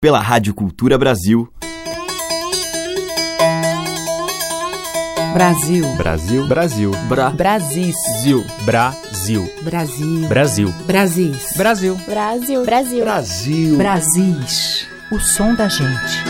pela Rádio Cultura Brasil. Brasil. Brasil. Brasil. Bra. Brasil. Brasil. Brasil. Brasil. Brasil. Brasil. Brasil. Brasil. Brasil. Brasis. O som da gente.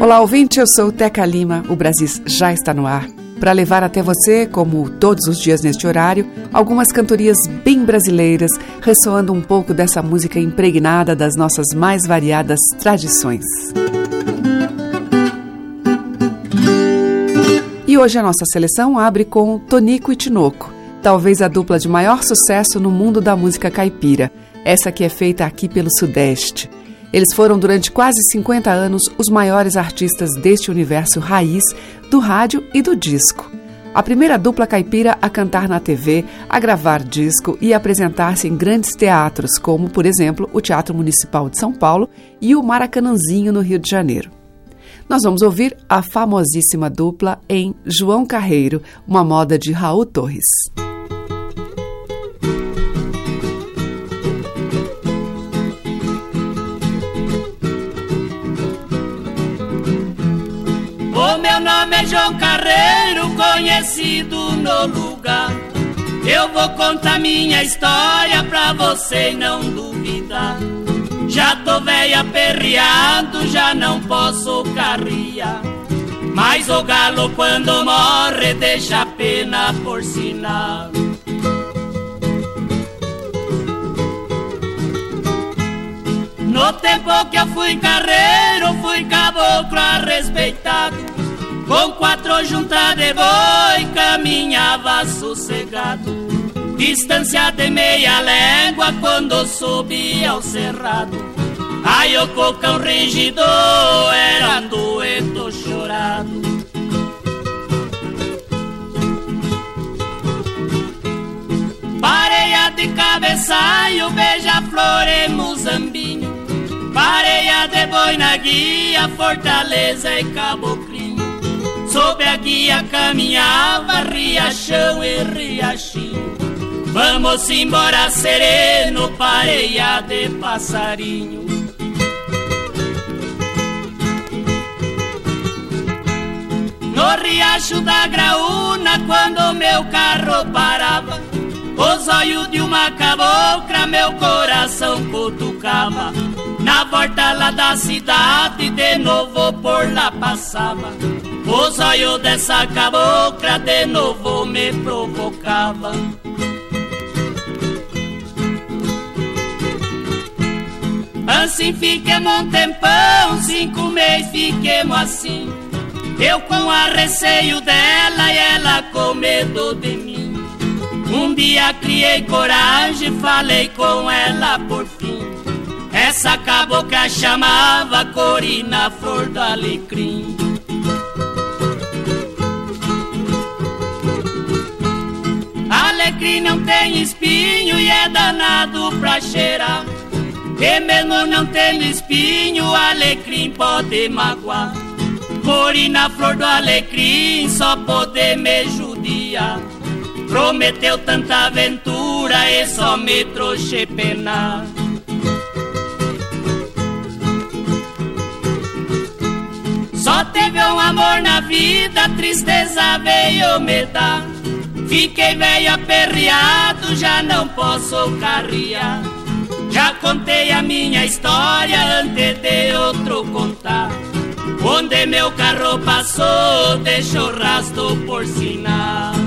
Olá, ouvinte, eu sou Teca Lima. O Brasil já está no ar para levar até você, como todos os dias neste horário, algumas cantorias bem brasileiras, ressoando um pouco dessa música impregnada das nossas mais variadas tradições. E hoje a nossa seleção abre com Tonico e Tinoco, talvez a dupla de maior sucesso no mundo da música caipira, essa que é feita aqui pelo Sudeste. Eles foram durante quase 50 anos os maiores artistas deste universo raiz do rádio e do disco. A primeira dupla caipira a cantar na TV, a gravar disco e apresentar-se em grandes teatros, como, por exemplo, o Teatro Municipal de São Paulo e o Maracanãzinho, no Rio de Janeiro. Nós vamos ouvir a famosíssima dupla em João Carreiro, uma moda de Raul Torres. Meu nome é João Carreiro, conhecido no lugar. Eu vou contar minha história pra você não duvidar. Já tô velho aperreado, já não posso carrear. Mas o galo quando morre deixa a pena por sinal. No tempo que eu fui carreiro, fui caboclo respeitado. Com quatro juntas de boi, caminhava sossegado. Distância de meia légua quando subia ao cerrado. Ai, o cocão regidor era doento chorado. Pareia de cabeçalho, beija-flor e muzambinho. Pareia de boi na guia, fortaleza e caboclinho. Sob a guia caminhava riachão e riachinho. Vamos embora sereno, pareia de passarinho. No riacho da graúna, quando meu carro parava, os olhos de uma cabocla meu coração cutucava. Na volta lá da cidade, de novo por lá passava. Os olhos dessa cabocla de novo me provocava. Assim fiquemos um tempão, cinco meses fiquemos assim. Eu com a receio dela e ela com medo de mim. Um dia criei coragem, falei com ela por fim. Essa cabocla chamava Corina Flor do Alecrim. Alecrim não tem espinho e é danado pra cheirar. E mesmo não tendo espinho, alecrim pode magoar. Corina Flor do Alecrim só pode me judiar. Prometeu tanta aventura e só me trouxe penar. Só teve um amor na vida, tristeza veio me dar. Fiquei velho aperreado, já não posso carrear. Já contei a minha história antes de outro contar. Onde meu carro passou, deixou rastro por sinal.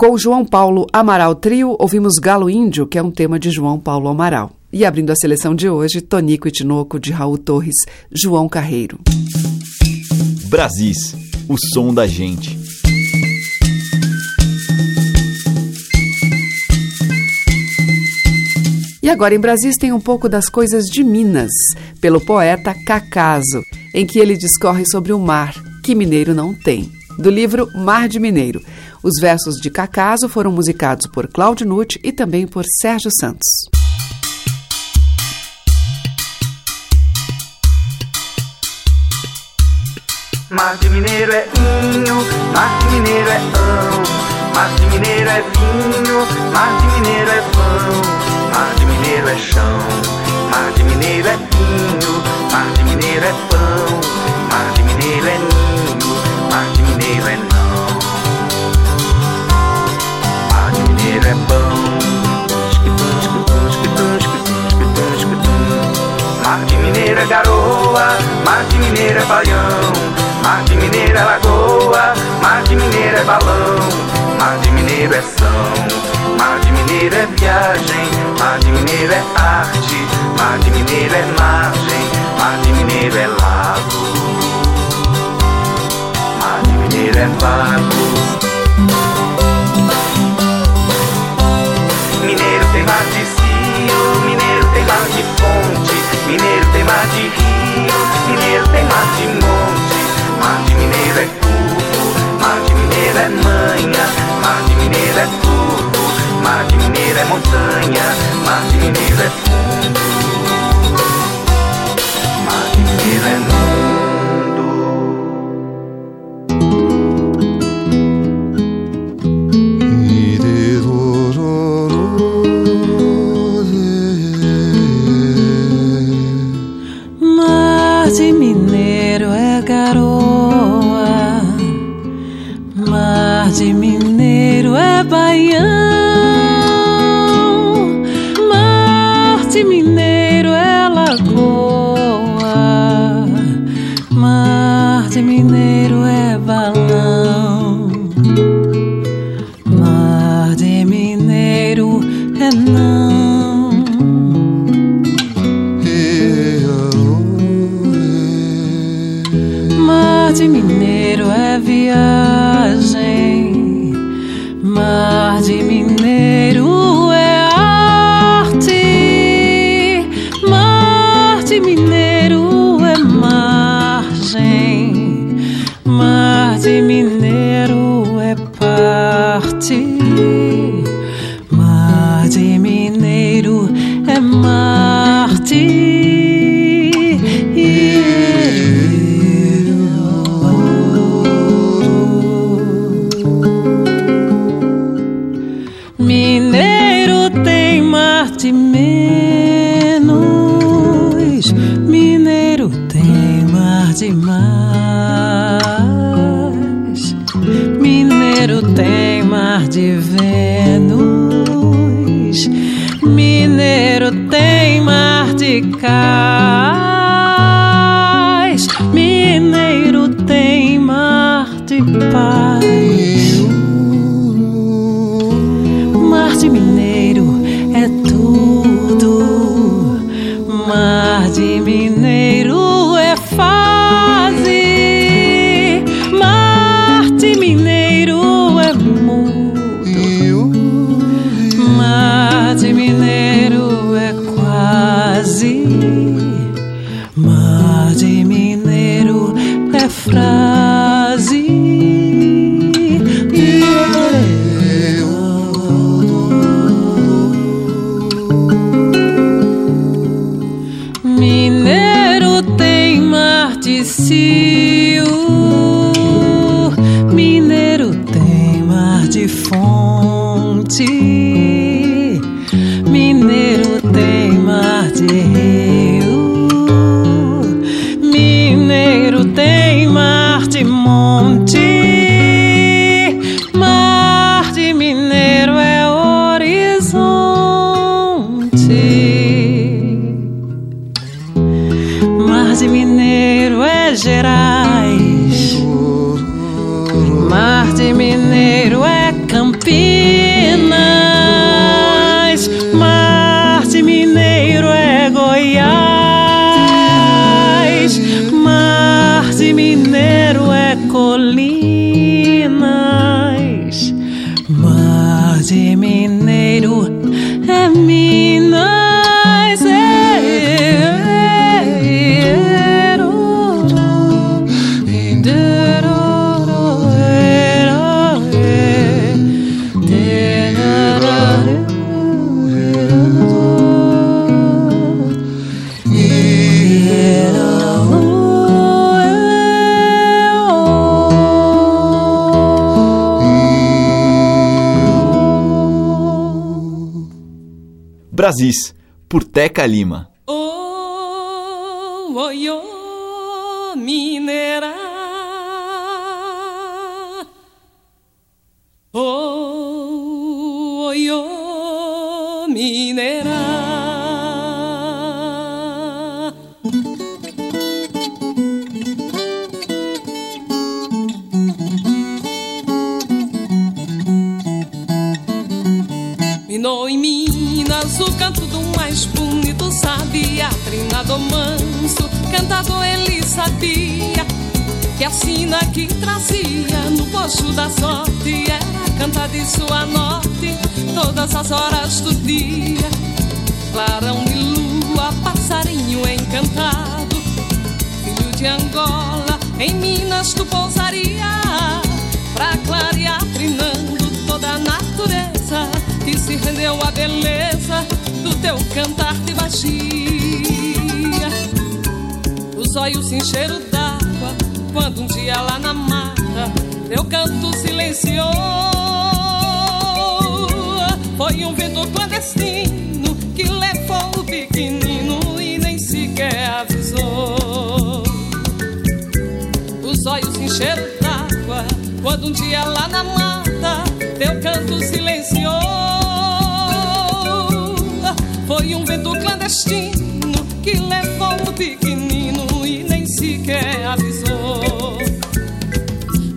Com João Paulo Amaral Trio, ouvimos Galo Índio, que é um tema de João Paulo Amaral. E abrindo a seleção de hoje, Tonico e Tinoco, de Raul Torres, João Carreiro. Brasis, o som da gente. E agora em Brasis tem um pouco das coisas de Minas, pelo poeta Cacaso, em que ele discorre sobre o mar, que mineiro não tem. Do livro Mar de Mineiro. Os versos de Cacaso foram musicados por Claudio Nucci e também por Sérgio Santos. Mar de mineiro é vinho, mar de mineiro é ão, mar de mineiro é vinho, mar de mineiro é pão, mar de mineiro é chão, mar de mineiro é vinho, mar de mineiro é pão, Mineiro é lagoa, mar de Mineiro é balão, mar de Mineiro é São, mar de Mineiro é viagem, mar de Mineiro é arte, mar de Mineiro é margem, mar de Mineiro é lago, mar de Mineiro é vago. Mineiro tem mar de cio, mineiro tem mar de fonte, mineiro tem mar de rio, mineiro tem mar de monte. Mineiro é tudo, Mar de Mineiro é manha, Mar de Mineiro é tudo, Mar de Mineiro é montanha, Mar de Mineiro é fundo, Mar de Mineiro é Mar por Teca Lima. Manso, cantador ele sabia Que a sina que trazia no posto da sorte Era cantar de sua norte todas as horas do dia Clarão de lua, passarinho encantado Filho de Angola, em Minas tu pousaria Pra clarear trinando toda a natureza que se rendeu à beleza do teu cantar de magia. Os olhos se encheram d'água quando um dia lá na mata teu canto silenciou. Foi um vento clandestino que levou o pequenino e nem sequer avisou. Os olhos se encheram d'água quando um dia lá na mata teu canto silenciou. Foi um vento clandestino que levou o pequenino sequer avisou.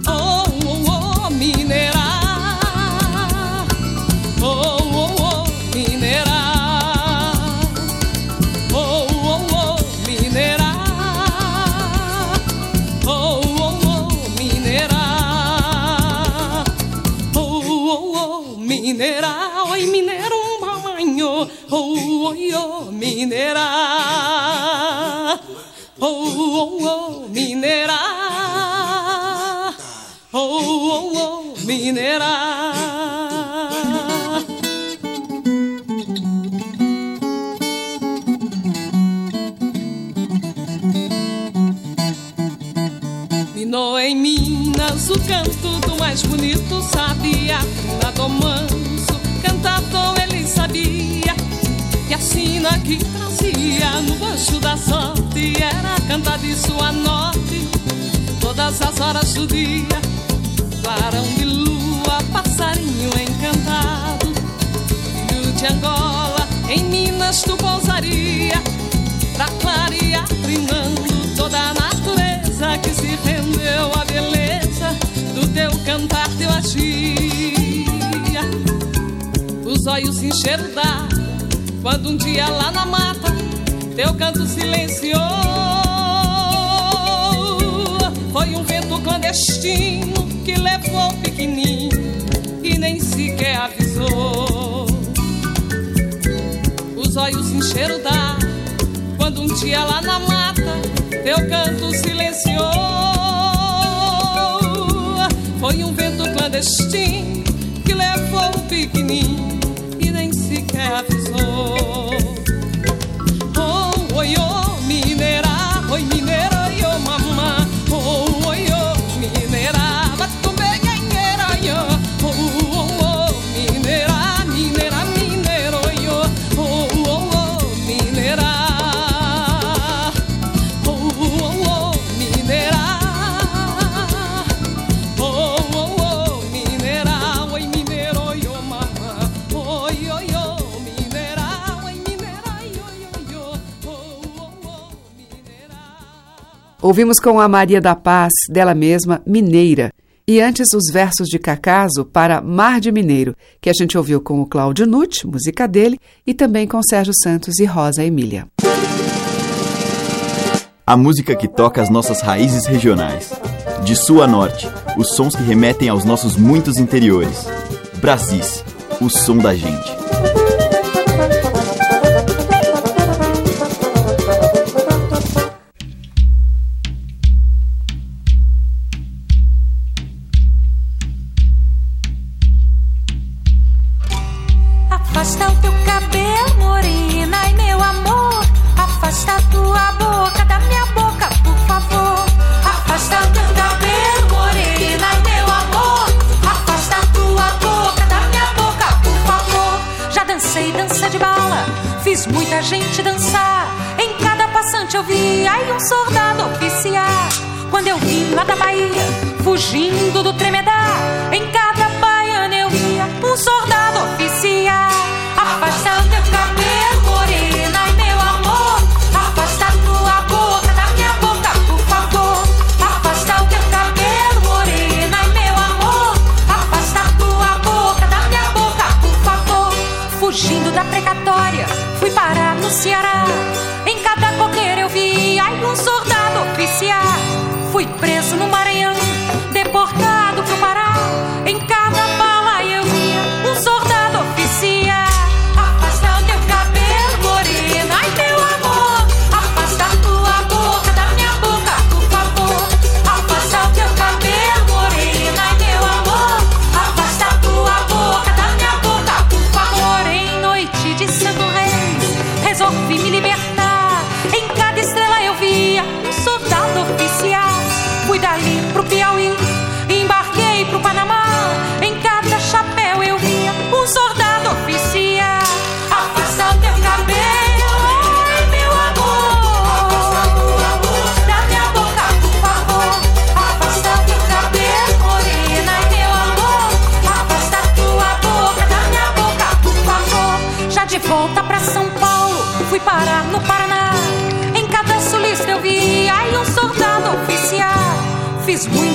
Oh, oh, oh, mineira. Oh, oh, oh, mineira. Oh, oh, oh, mineira. Oh, oh, oh, mineira. Oh, oh, oh, mineira. Oi. Oh, oh, oh, mineira. Oh, oh, mineira. Oh, oh, oh. Minou em Minas o canto do mais bonito Sabia, trinador manso, que trazia no baixo da sorte Era cantar de sua norte. Todas as horas do dia Clarão de lua, passarinho encantado. Filho de Angola, em Minas tu pousaria Pra clarear, trinando toda a natureza Que se rendeu à beleza do teu cantar, teu agir Os olhos encheram Quando um dia lá na mata Teu canto silenciou Foi um vento clandestino Que levou o pequenino E nem sequer avisou. Os olhos encheram d'água Quando um dia lá na mata Teu canto silenciou Foi um vento clandestino Que levou o pequenino E nem sequer avisou Ouvimos com a Maria da Paz, dela mesma, Mineira. E antes os versos de Cacaso para Mar de Mineiro, que a gente ouviu com o Cláudio Nutt, música dele, e também com Sérgio Santos e Rosa Emília. A música que toca as nossas raízes regionais. De sul a norte, os sons que remetem aos nossos muitos interiores. Brasis, o som da gente.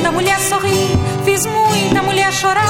Muita mulher sorrir, fiz muita mulher chorar.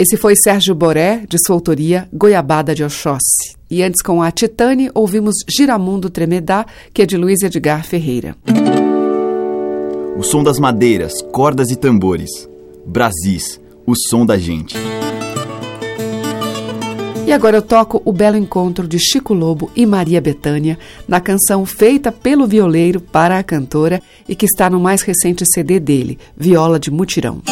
Esse foi Sérgio Boré, de sua autoria Goiabada de Oxóssi. E antes, com a Titane, ouvimos Giramundo Tremedá, que é de Luiz Edgar Ferreira. O som das madeiras, cordas e tambores. Brasis, o som da gente. E agora eu toco o belo encontro de Chico Lobo e Maria Bethânia na canção feita pelo violeiro para a cantora e que está no mais recente CD dele, Viola de Mutirão.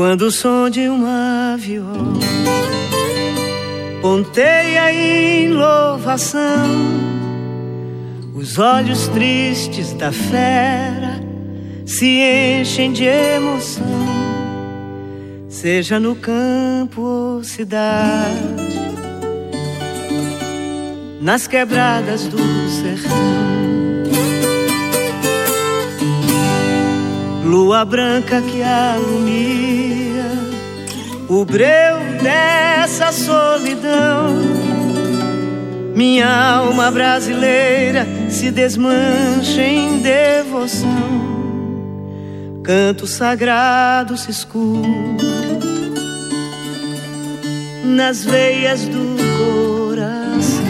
Quando o som de uma viola ponteia em louvação, os olhos tristes da fera se enchem de emoção, seja no campo ou cidade, nas quebradas do sertão. Lua branca que alumia o breu dessa solidão. Minha alma brasileira se desmancha em devoção. Canto sagrado se escuta nas veias do coração.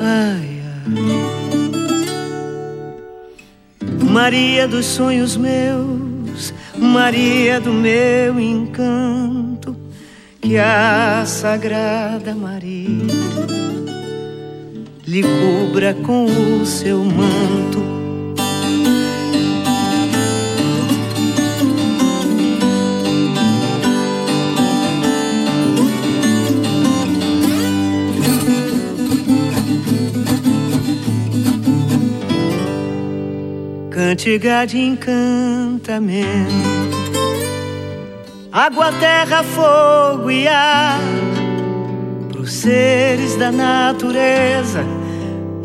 Ai, ai. Maria dos sonhos meus, Maria do meu encanto, que a Sagrada Maria lhe cubra com o seu manto cantiga de encantamento. Água, terra, fogo e ar, pros seres da natureza,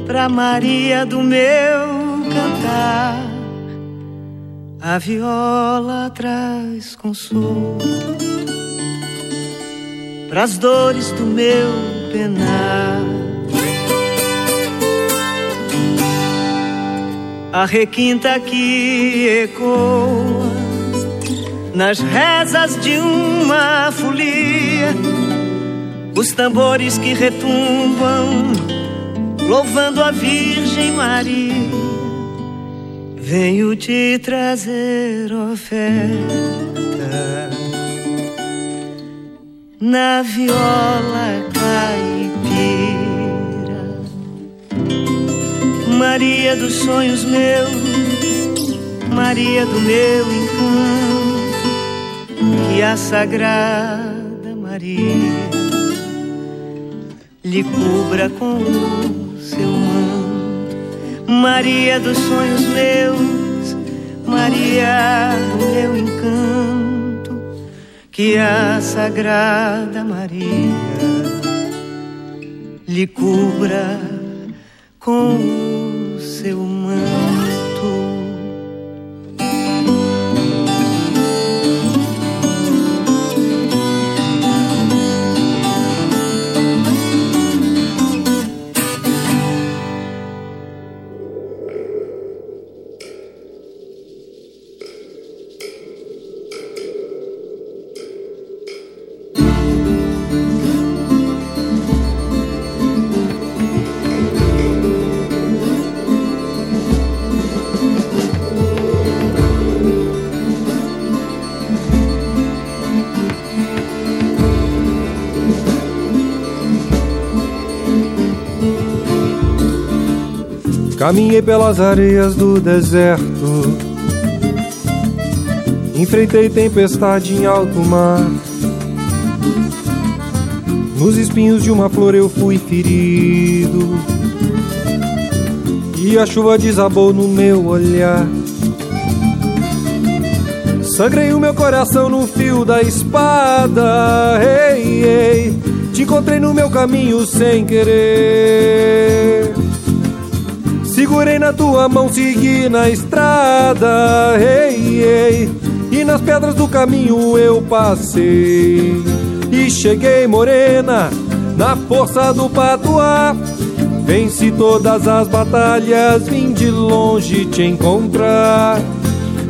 pra Maria do meu cantar. A viola traz consolo pras dores do meu penar. A requinta que ecoa nas rezas de uma folia, os tambores que retumbam, louvando a Virgem Maria. Venho te trazer oferta na viola caipira. Maria dos sonhos meus, Maria do meu encanto, que a Sagrada Maria lhe cubra com o seu manto. Maria dos sonhos meus, Maria do meu encanto, que a Sagrada Maria lhe cubra com o seu manto. Caminhei pelas areias do deserto, enfrentei tempestade em alto mar. Nos espinhos de uma flor eu fui ferido, e a chuva desabou no meu olhar. Sangrei o meu coração no fio da espada. Ei, ei, te encontrei no meu caminho sem querer. Segurei na tua mão, segui na estrada, ei, ei. E nas pedras do caminho eu passei. E cheguei morena, na força do patuá. Venci todas as batalhas, vim de longe te encontrar.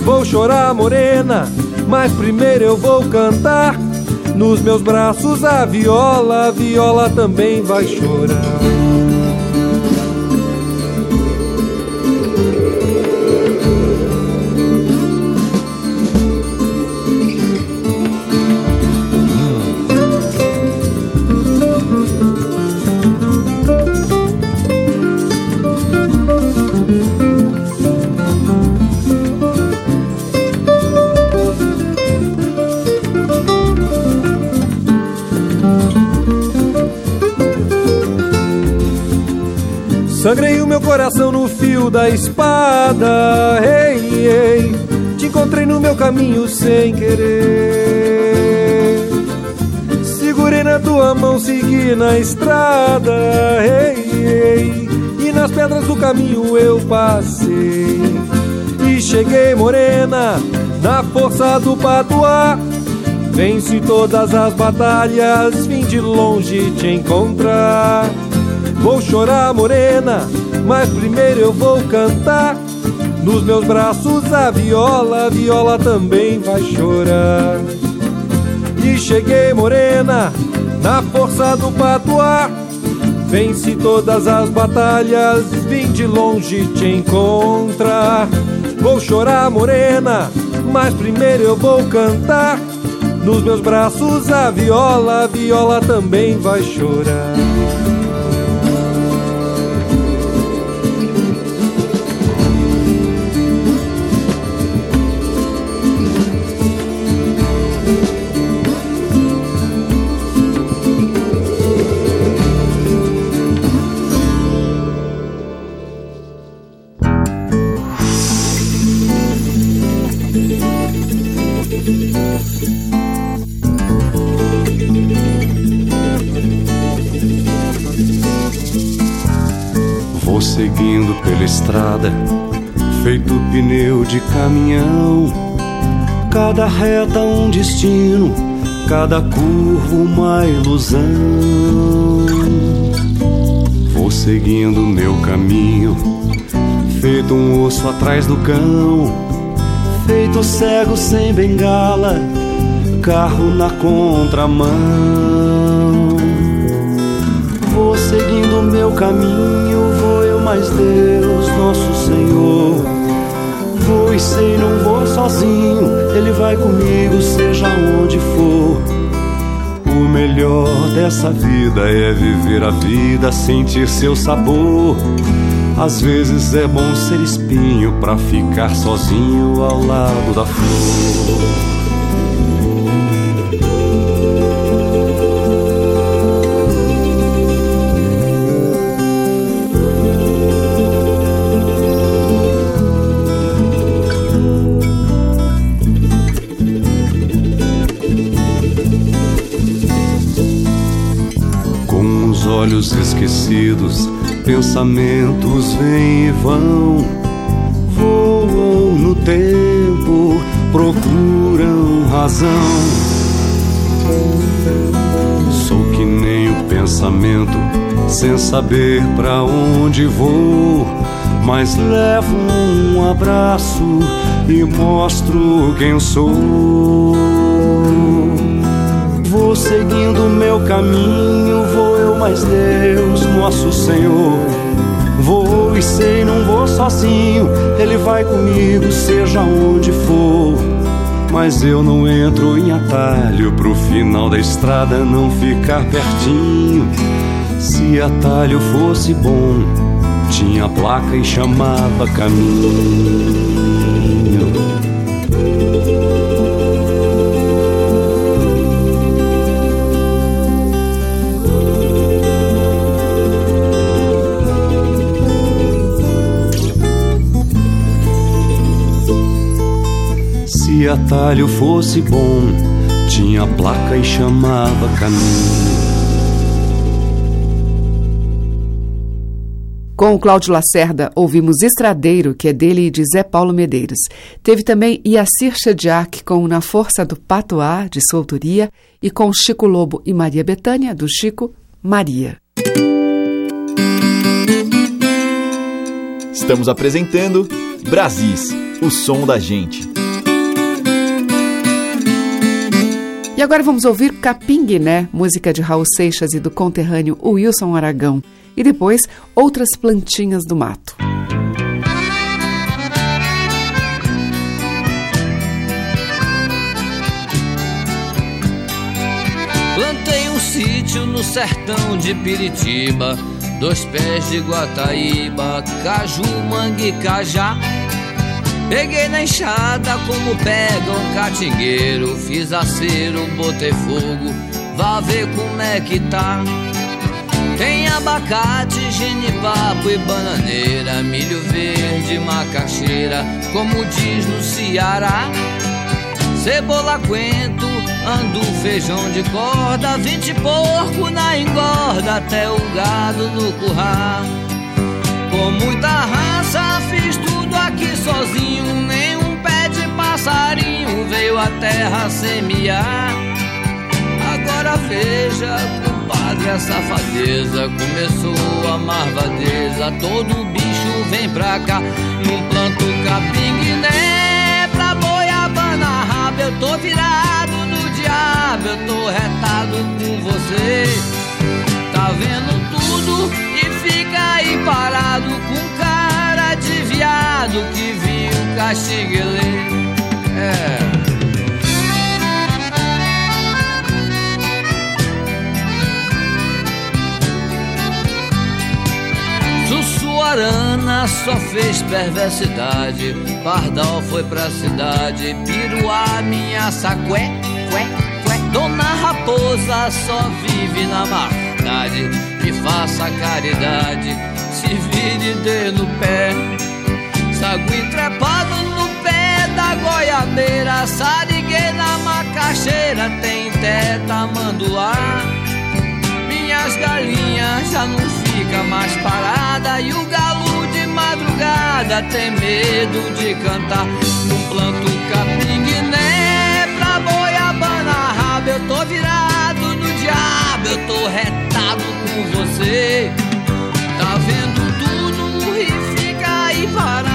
Vou chorar, morena, mas primeiro eu vou cantar. Nos meus braços a viola, a viola também vai chorar. Da espada. Ei, ei, te encontrei no meu caminho sem querer. Segurei na tua mão, segui na estrada. Ei, ei, e nas pedras do caminho eu passei. E cheguei morena, na força do patuá. Venci todas as batalhas, vim de longe te encontrar. Vou chorar, morena, mas primeiro eu vou cantar. Nos meus braços a viola, a viola também vai chorar. E cheguei, morena, na força do patuá. Venci todas as batalhas, vim de longe te encontrar. Vou chorar, morena, mas primeiro eu vou cantar. Nos meus braços a viola, a viola também vai chorar. De caminhão. Cada reta um destino, cada curva uma ilusão. Vou seguindo meu caminho, feito um osso atrás do cão. Feito cego sem bengala, carro na contramão. Vou seguindo meu caminho, vou eu mais Deus, nosso Senhor. E sei, não vou sozinho, Ele vai comigo, seja onde for. O melhor dessa vida é viver a vida, sentir seu sabor. Às vezes é bom ser espinho pra ficar sozinho ao lado da flor. Olhos esquecidos, pensamentos vêm e vão, voam no tempo, procuram razão. Sou que nem o pensamento, sem saber pra onde vou, mas levo um abraço e mostro quem sou. Vou seguindo meu caminho, vou eu mais Deus, nosso Senhor. Vou e sei, não vou sozinho, Ele vai comigo, seja onde for. Mas eu não entro em atalho pro final da estrada não ficar pertinho. Se atalho fosse bom, tinha placa e chamava caminho. Se atalho fosse bom, tinha placa e chamava caminho. Com o Cláudio Lacerda, ouvimos Estradeiro, que é dele e de Zé Paulo Medeiros. Teve também Iacir Chediak com Na Força do Patoá, de sua autoria, e com Chico Lobo e Maria Betânia, do Chico, Maria. Estamos apresentando Brasis, o som da gente. E agora vamos ouvir Capinguiné, música de Raul Seixas e do conterrâneo Wilson Aragão e depois outras plantinhas do mato. Plantei um sítio no sertão de Piritiba, dois pés de Guataíba, caju, mangue, cajá. Peguei na enxada como pega um catingueiro, fiz acero, botei fogo, vá ver como é que tá. Tem abacate, genipapo e bananeira, milho verde, macaxeira, como diz no Ceará. Cebola, coentro, andu, feijão de corda, vinte porco na engorda, até o gado no curral. Com muita raça fiz tudo aqui sozinho, nenhum pé de passarinho veio a terra semear. Agora veja padre, a safadeza começou a marvadeza. Todo bicho vem pra cá, num planto capim-guiné pra boiabana raba. Eu tô virado no diabo, eu tô retado com você. Tá vendo tudo e fica aí parado com viado que viu caxiguelê. É. Sussuarana só fez perversidade. Pardal foi pra cidade. Piruá, minha sacué, cué, cué. Dona Raposa só vive na maldade. Me faça caridade, se vire dê no pé. Sagui trepado no pé da goiabeira. Sariguei na macaxeira, tem teta manduá. Minhas galinhas já não fica mais parada e o galo de madrugada tem medo de cantar num planto capim-guiné pra boiabana raba eu tô virado no diabo eu tô retado com você tá vendo tudo e fica aí parado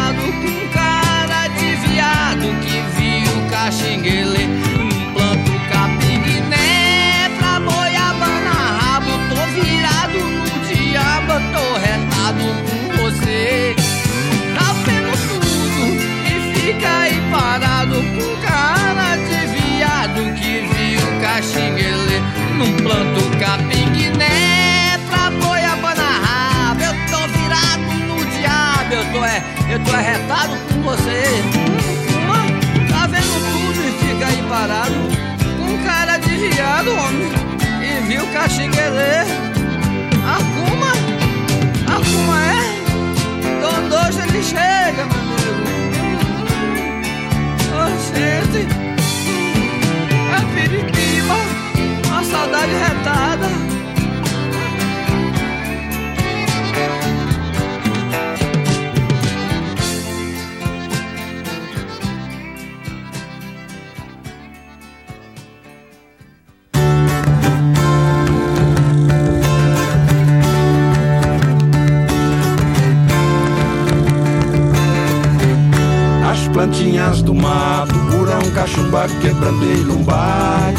viu caxinguele num planto capim-guiné pra boiabana raba eu tô virado no diabo tô retado com você. Tá vendo tudo e fica aí parado Com cara de viado que viu caxinguele Num planto capim-guiné pra boiabana raba Eu tô virado no diabo, eu tô, é, eu tô arretado com você fica aí parado Com cara de viado, homem E viu caxinguele Arcuma, Arcuma é? Quando hoje ele chega, meu amigo. Oh, gente, é Piritiba, uma saudade retada. Mato, curão, cachumba, quebrando e lumbago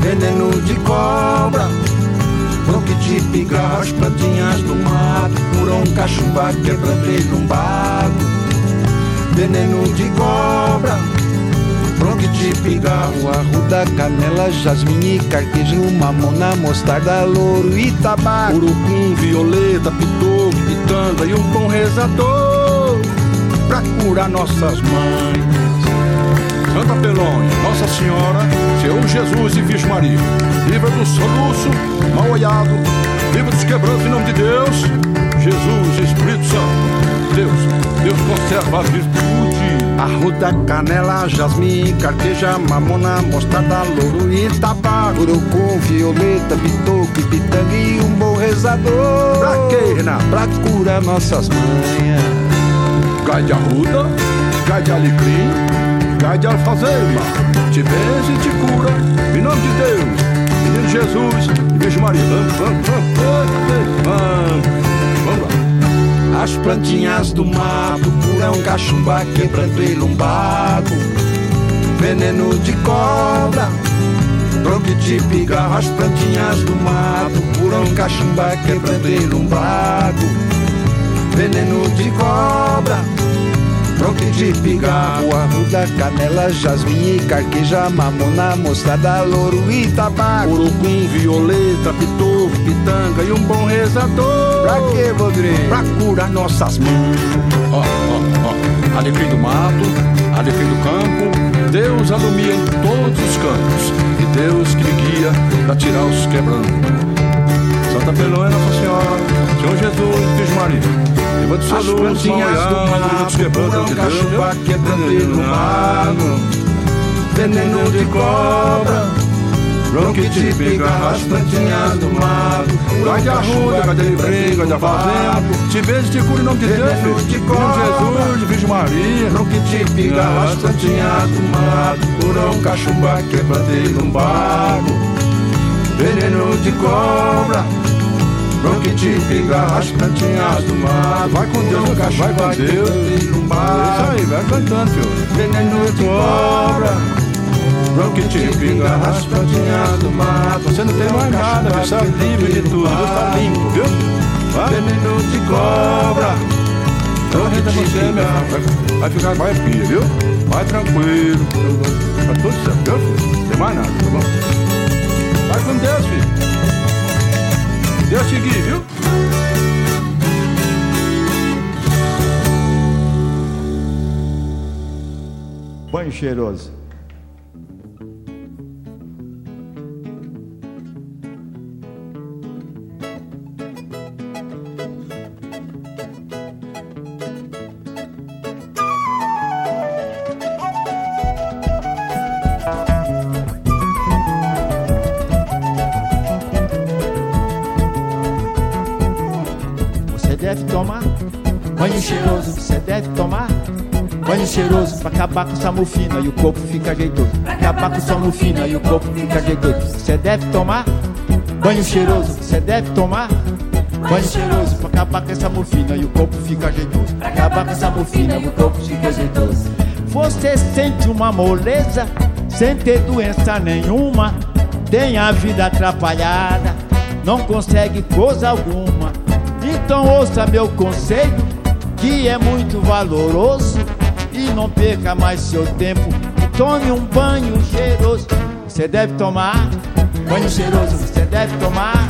Veneno de cobra, bronquite, pigarro As plantinhas do mato, curão, cachumba, quebrando e lumbago Veneno de cobra, bronquite, pigarro Arruda, canela, jasmim e carquejo Mamona, mostarda, louro e tabaco. Urupim, violeta, pitou, pitanga e um bom rezador pra curar nossas mães. Santa Pelônia, Nossa Senhora, Seu Jesus e Virgem Maria, livra do soluço, mal olhado, livra dos quebrantos em nome de Deus, Jesus, Espírito Santo, Deus, Deus conserva a virtude Arruda, canela, jasmim, carqueja, mamona, mostarda, louro e tabaco. Urucum, violeta, bitoque, pitanga e um bom rezador. Pra quê, Renato? Pra curar nossas manhas. Gai de arruda, gai de alecrim, gai de alfazema. Te benze e te cura, em nome de Deus, menino Jesus e Virgem Maria. Vamos, lá. As plantinhas do mato curam cachumba, quebrando e lumbago. Veneno de cobra, tronco de pigarro. As plantinhas do mato curam cachumba, quebrando e lumbago. Veneno de cobra, tronco de pigarro. Arruda, canela, jasmim e carqueja, mamona, mostarda, louro e tabaco. Urucum, violeta, pitor, pitanga e um bom rezador. Pra quê, Rodrigo? Pra curar nossas mãos. Ó, ó, ó. Alecrim do mato, alecrim do campo. Deus alumia em todos os campos. E Deus que me guia pra tirar os quebrando. Santa Pelô é Nossa Senhora, Senhor Jesus, Virgem Maria. As plantinhas do mato curam cachumba, quebrando e lumbago. Veneno de cobra, bronquite, pigarro. As plantinhas do mato Gai de arruda, de gai de alfazema. Te beijo, te cura em nome de Deus, Veneno filho. de cobra. Jesus, Virgem Maria. Bronquite, pigarro. As plantinhas do mato curam cachumba, quebrando e lumbago. Veneno de cobra, bronquite, pigarro. As plantinhas do mato Vai com Deus, curam vai com Deus. Isso aí, vai cantando, filho. Veneno de cobra, bronquite, pigarro. As plantinhas do mato Você não tem mais nada? Você é livre de tudo. Deus tá limpo, viu? Vai. Veneno de cobra, Aproveita você, meu filho. Vai, vai ficar mais pia, viu? Vai tranquilo. Tá tudo certo, viu? filho? Não tem mais nada, tá bom? Vai com Deus, filho. Deus te guie, viu? Banho cheiroso. Tomar banho cheiroso. Você deve tomar banho cheiroso pra acabar com essa mufina e o corpo fica jeitoso. Pra acabar com essa mufina e o corpo fica jeitoso. Você deve tomar banho cheiroso. Você deve tomar banho cheiroso pra acabar com essa mufina e o corpo fica jeitoso. Pra acabar com essa mufina e o corpo fica jeitoso. Você sente uma moleza sem ter doença nenhuma. Tem a vida atrapalhada, não consegue coisa alguma. Então ouça meu conselho, que é muito valoroso. E não perca mais seu tempo, tome um banho cheiroso. Você deve tomar banho cheiroso, você deve tomar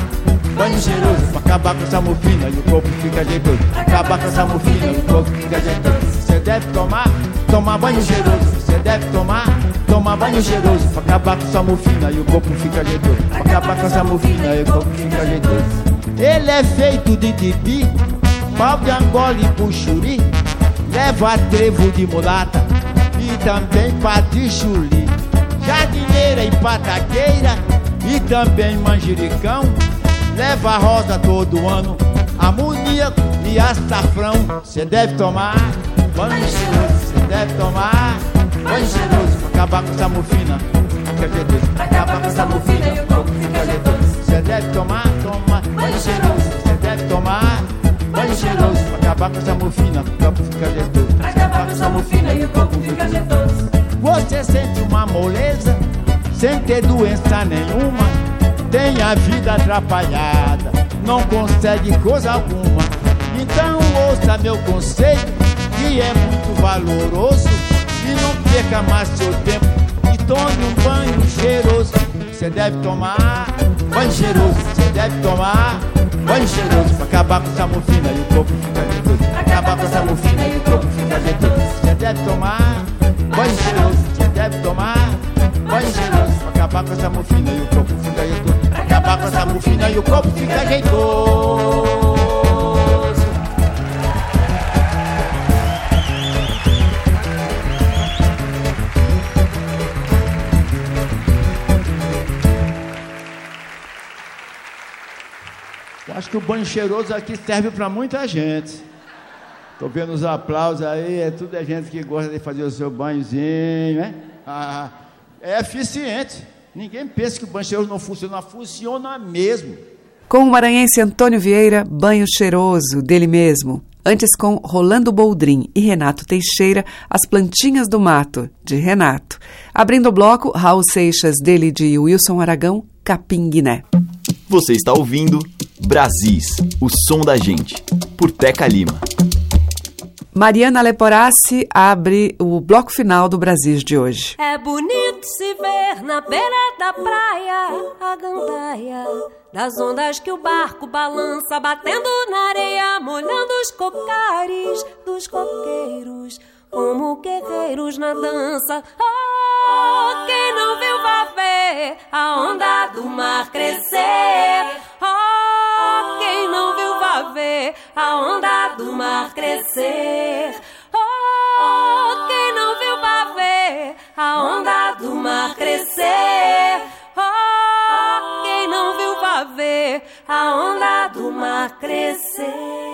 banho cheiroso. Pra acabar com essa mufina e o corpo fica jeitoso. Acabar com essa mufina e o corpo fica jeitoso. Você deve tomar, tomar banho cheiroso. Você deve tomar, tomar banho cheiroso. Pra acabar com essa mufina e o corpo fica jeitoso. Pra acabar com essa mufina e o corpo fica jeitoso. Ele é feito de tibi, pau de angola e puxuri. Leva trevo de mulata e também patichuli. Jardineira e pataqueira e também manjericão. Leva rosa todo ano, amoníaco e açafrão. Cê deve tomar banho cheiroso, cê deve tomar banho cheiroso acabar com essa mufina. Fica jeitoso, acabar com essa mufina e o corpo fica jeitoso. Cê deve tomar, tomar banho cheiroso, cê deve tomar banho cheiroso pra acabar com essa mufina. O corpo fica jeitoso, pra acabar com essa mufina e o corpo fica jeitoso. Você sente uma moleza sem ter doença nenhuma tem a vida atrapalhada, não consegue coisa alguma. Então ouça meu conselho, que é muito valoroso. E não perca mais seu tempo e tome um banho cheiroso. Você deve tomar banho cheiroso, você deve tomar banho cheiroso pra acabar com essa mufina e o corpo fica jeitoso. Acabar com essa mufina e o corpo fica jeitoso. Você deve tomar banho cheiroso, você deve tomar banho cheiroso pra acabar com essa mufina e o corpo fica jeitoso. Acabar com essa mufina e o corpo fica jeitoso. Que o banho cheiroso aqui serve para muita gente. Tô vendo os aplausos aí, é tudo é gente que gosta de fazer o seu banhozinho, né? Ah, é eficiente. Ninguém pensa que o banho cheiroso não funciona, funciona mesmo. Com o maranhense Antônio Vieira, Banho Cheiroso, dele mesmo. Antes com Rolando Boldrin e Renato Teixeira, As Plantinhas do Mato, de Renato. Abrindo o bloco, Raul Seixas, dele de Wilson Aragão, Capim Guiné. Você está ouvindo Brasis, o som da gente, por Teca Lima. Mariana Leporassi abre o bloco final do Brasil de hoje. É bonito se ver na beira da praia a gandaia das ondas que o barco balança, batendo na areia, molhando os cocares dos coqueiros, como guerreiros na dança. Oh, quem não viu vai ver a onda do mar crescer. Oh, quem não viu vai ver a onda do mar crescer. Oh, quem não viu vai ver a onda do mar crescer. Oh, quem não viu vai ver a onda do mar crescer.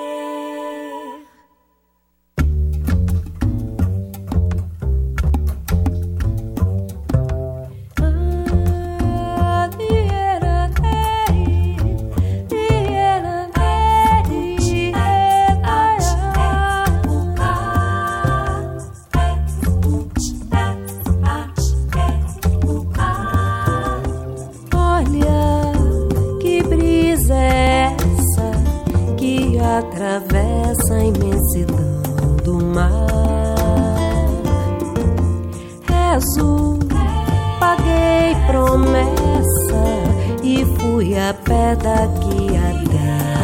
Pé daqui até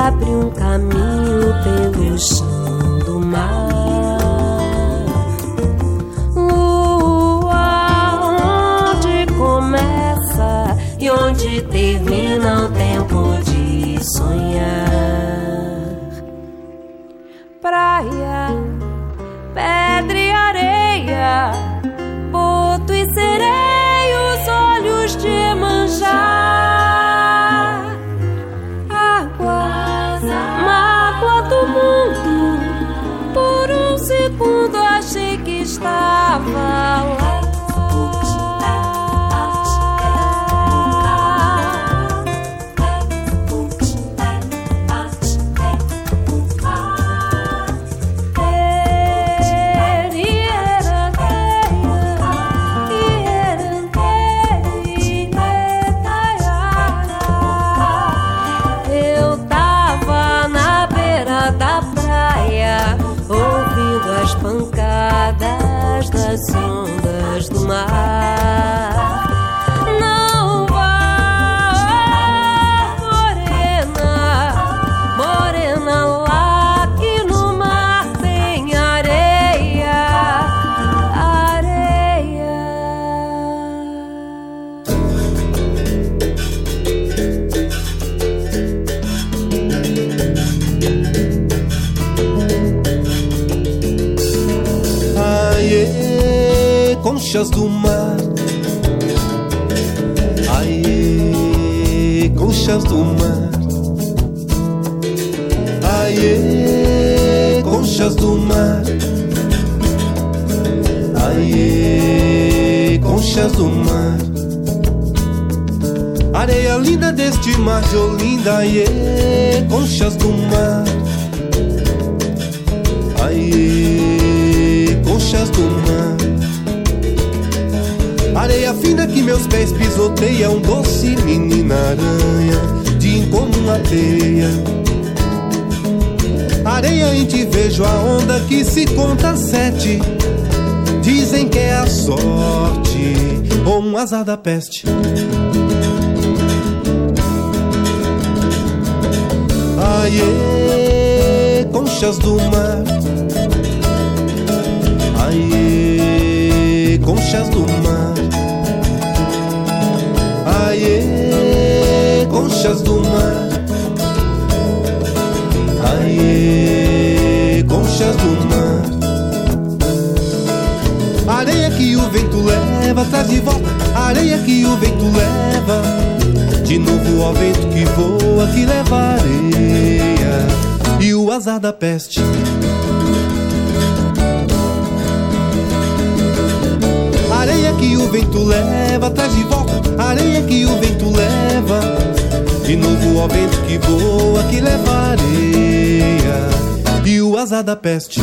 abre um caminho pelo chão do mar. Lua, onde começa e onde termina o tempo de sonhar. Conchas do mar. Aie, conchas do mar. Aie, conchas do mar. Areia linda deste mar de Olinda, aie, conchas do mar. Aie, conchas do mar. Areia fina que meus pés pisoteiam, doce menina aranha, de incomum teia. Areia em te vejo a onda que se conta sete. Dizem que é a sorte ou um azar da peste. Aie, conchas do mar. Aie, conchas do mar. Conchas do mar. Aie, conchas do mar. Areia que o vento leva, traz de volta. Areia que o vento leva. De novo ao vento que voa, que leva areia. E o azar da peste. Areia que o vento leva, traz de volta. Areia que o vento leva. De novo ao vento que voa, que leva areia. E o azar da peste.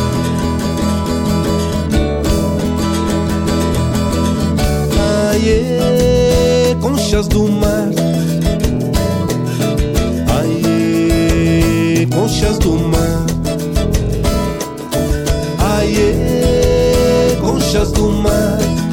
Aie, conchas do mar. Aie, conchas do mar. Aie, conchas do mar.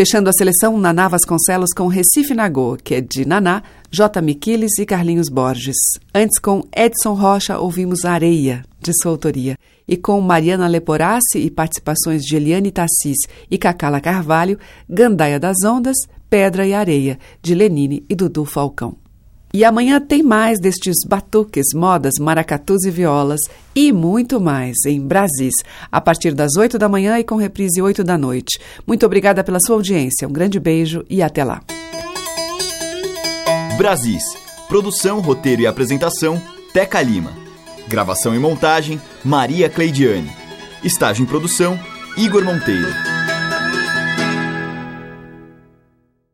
Fechando a seleção, Naná Vasconcelos com Recife Nagô, que é de Naná, J. Miquiles e Carlinhos Borges. Antes, com Edson Rocha, ouvimos Areia, de sua autoria. E com Mariana Leporassi e participações de Eliane Tassis e Cacala Carvalho, Gandaia das Ondas, Pedra e Areia, de Lenine e Dudu Falcão. E amanhã tem mais destes batuques, modas, maracatus e violas e muito mais em Brasis, a partir das 8 da manhã e com reprise 8 da noite. Muito obrigada pela sua audiência, um grande beijo e até lá. Brasis. Produção, roteiro e apresentação, Teca Lima. Gravação e montagem, Maria Cleidiane. Estágio em produção, Igor Monteiro.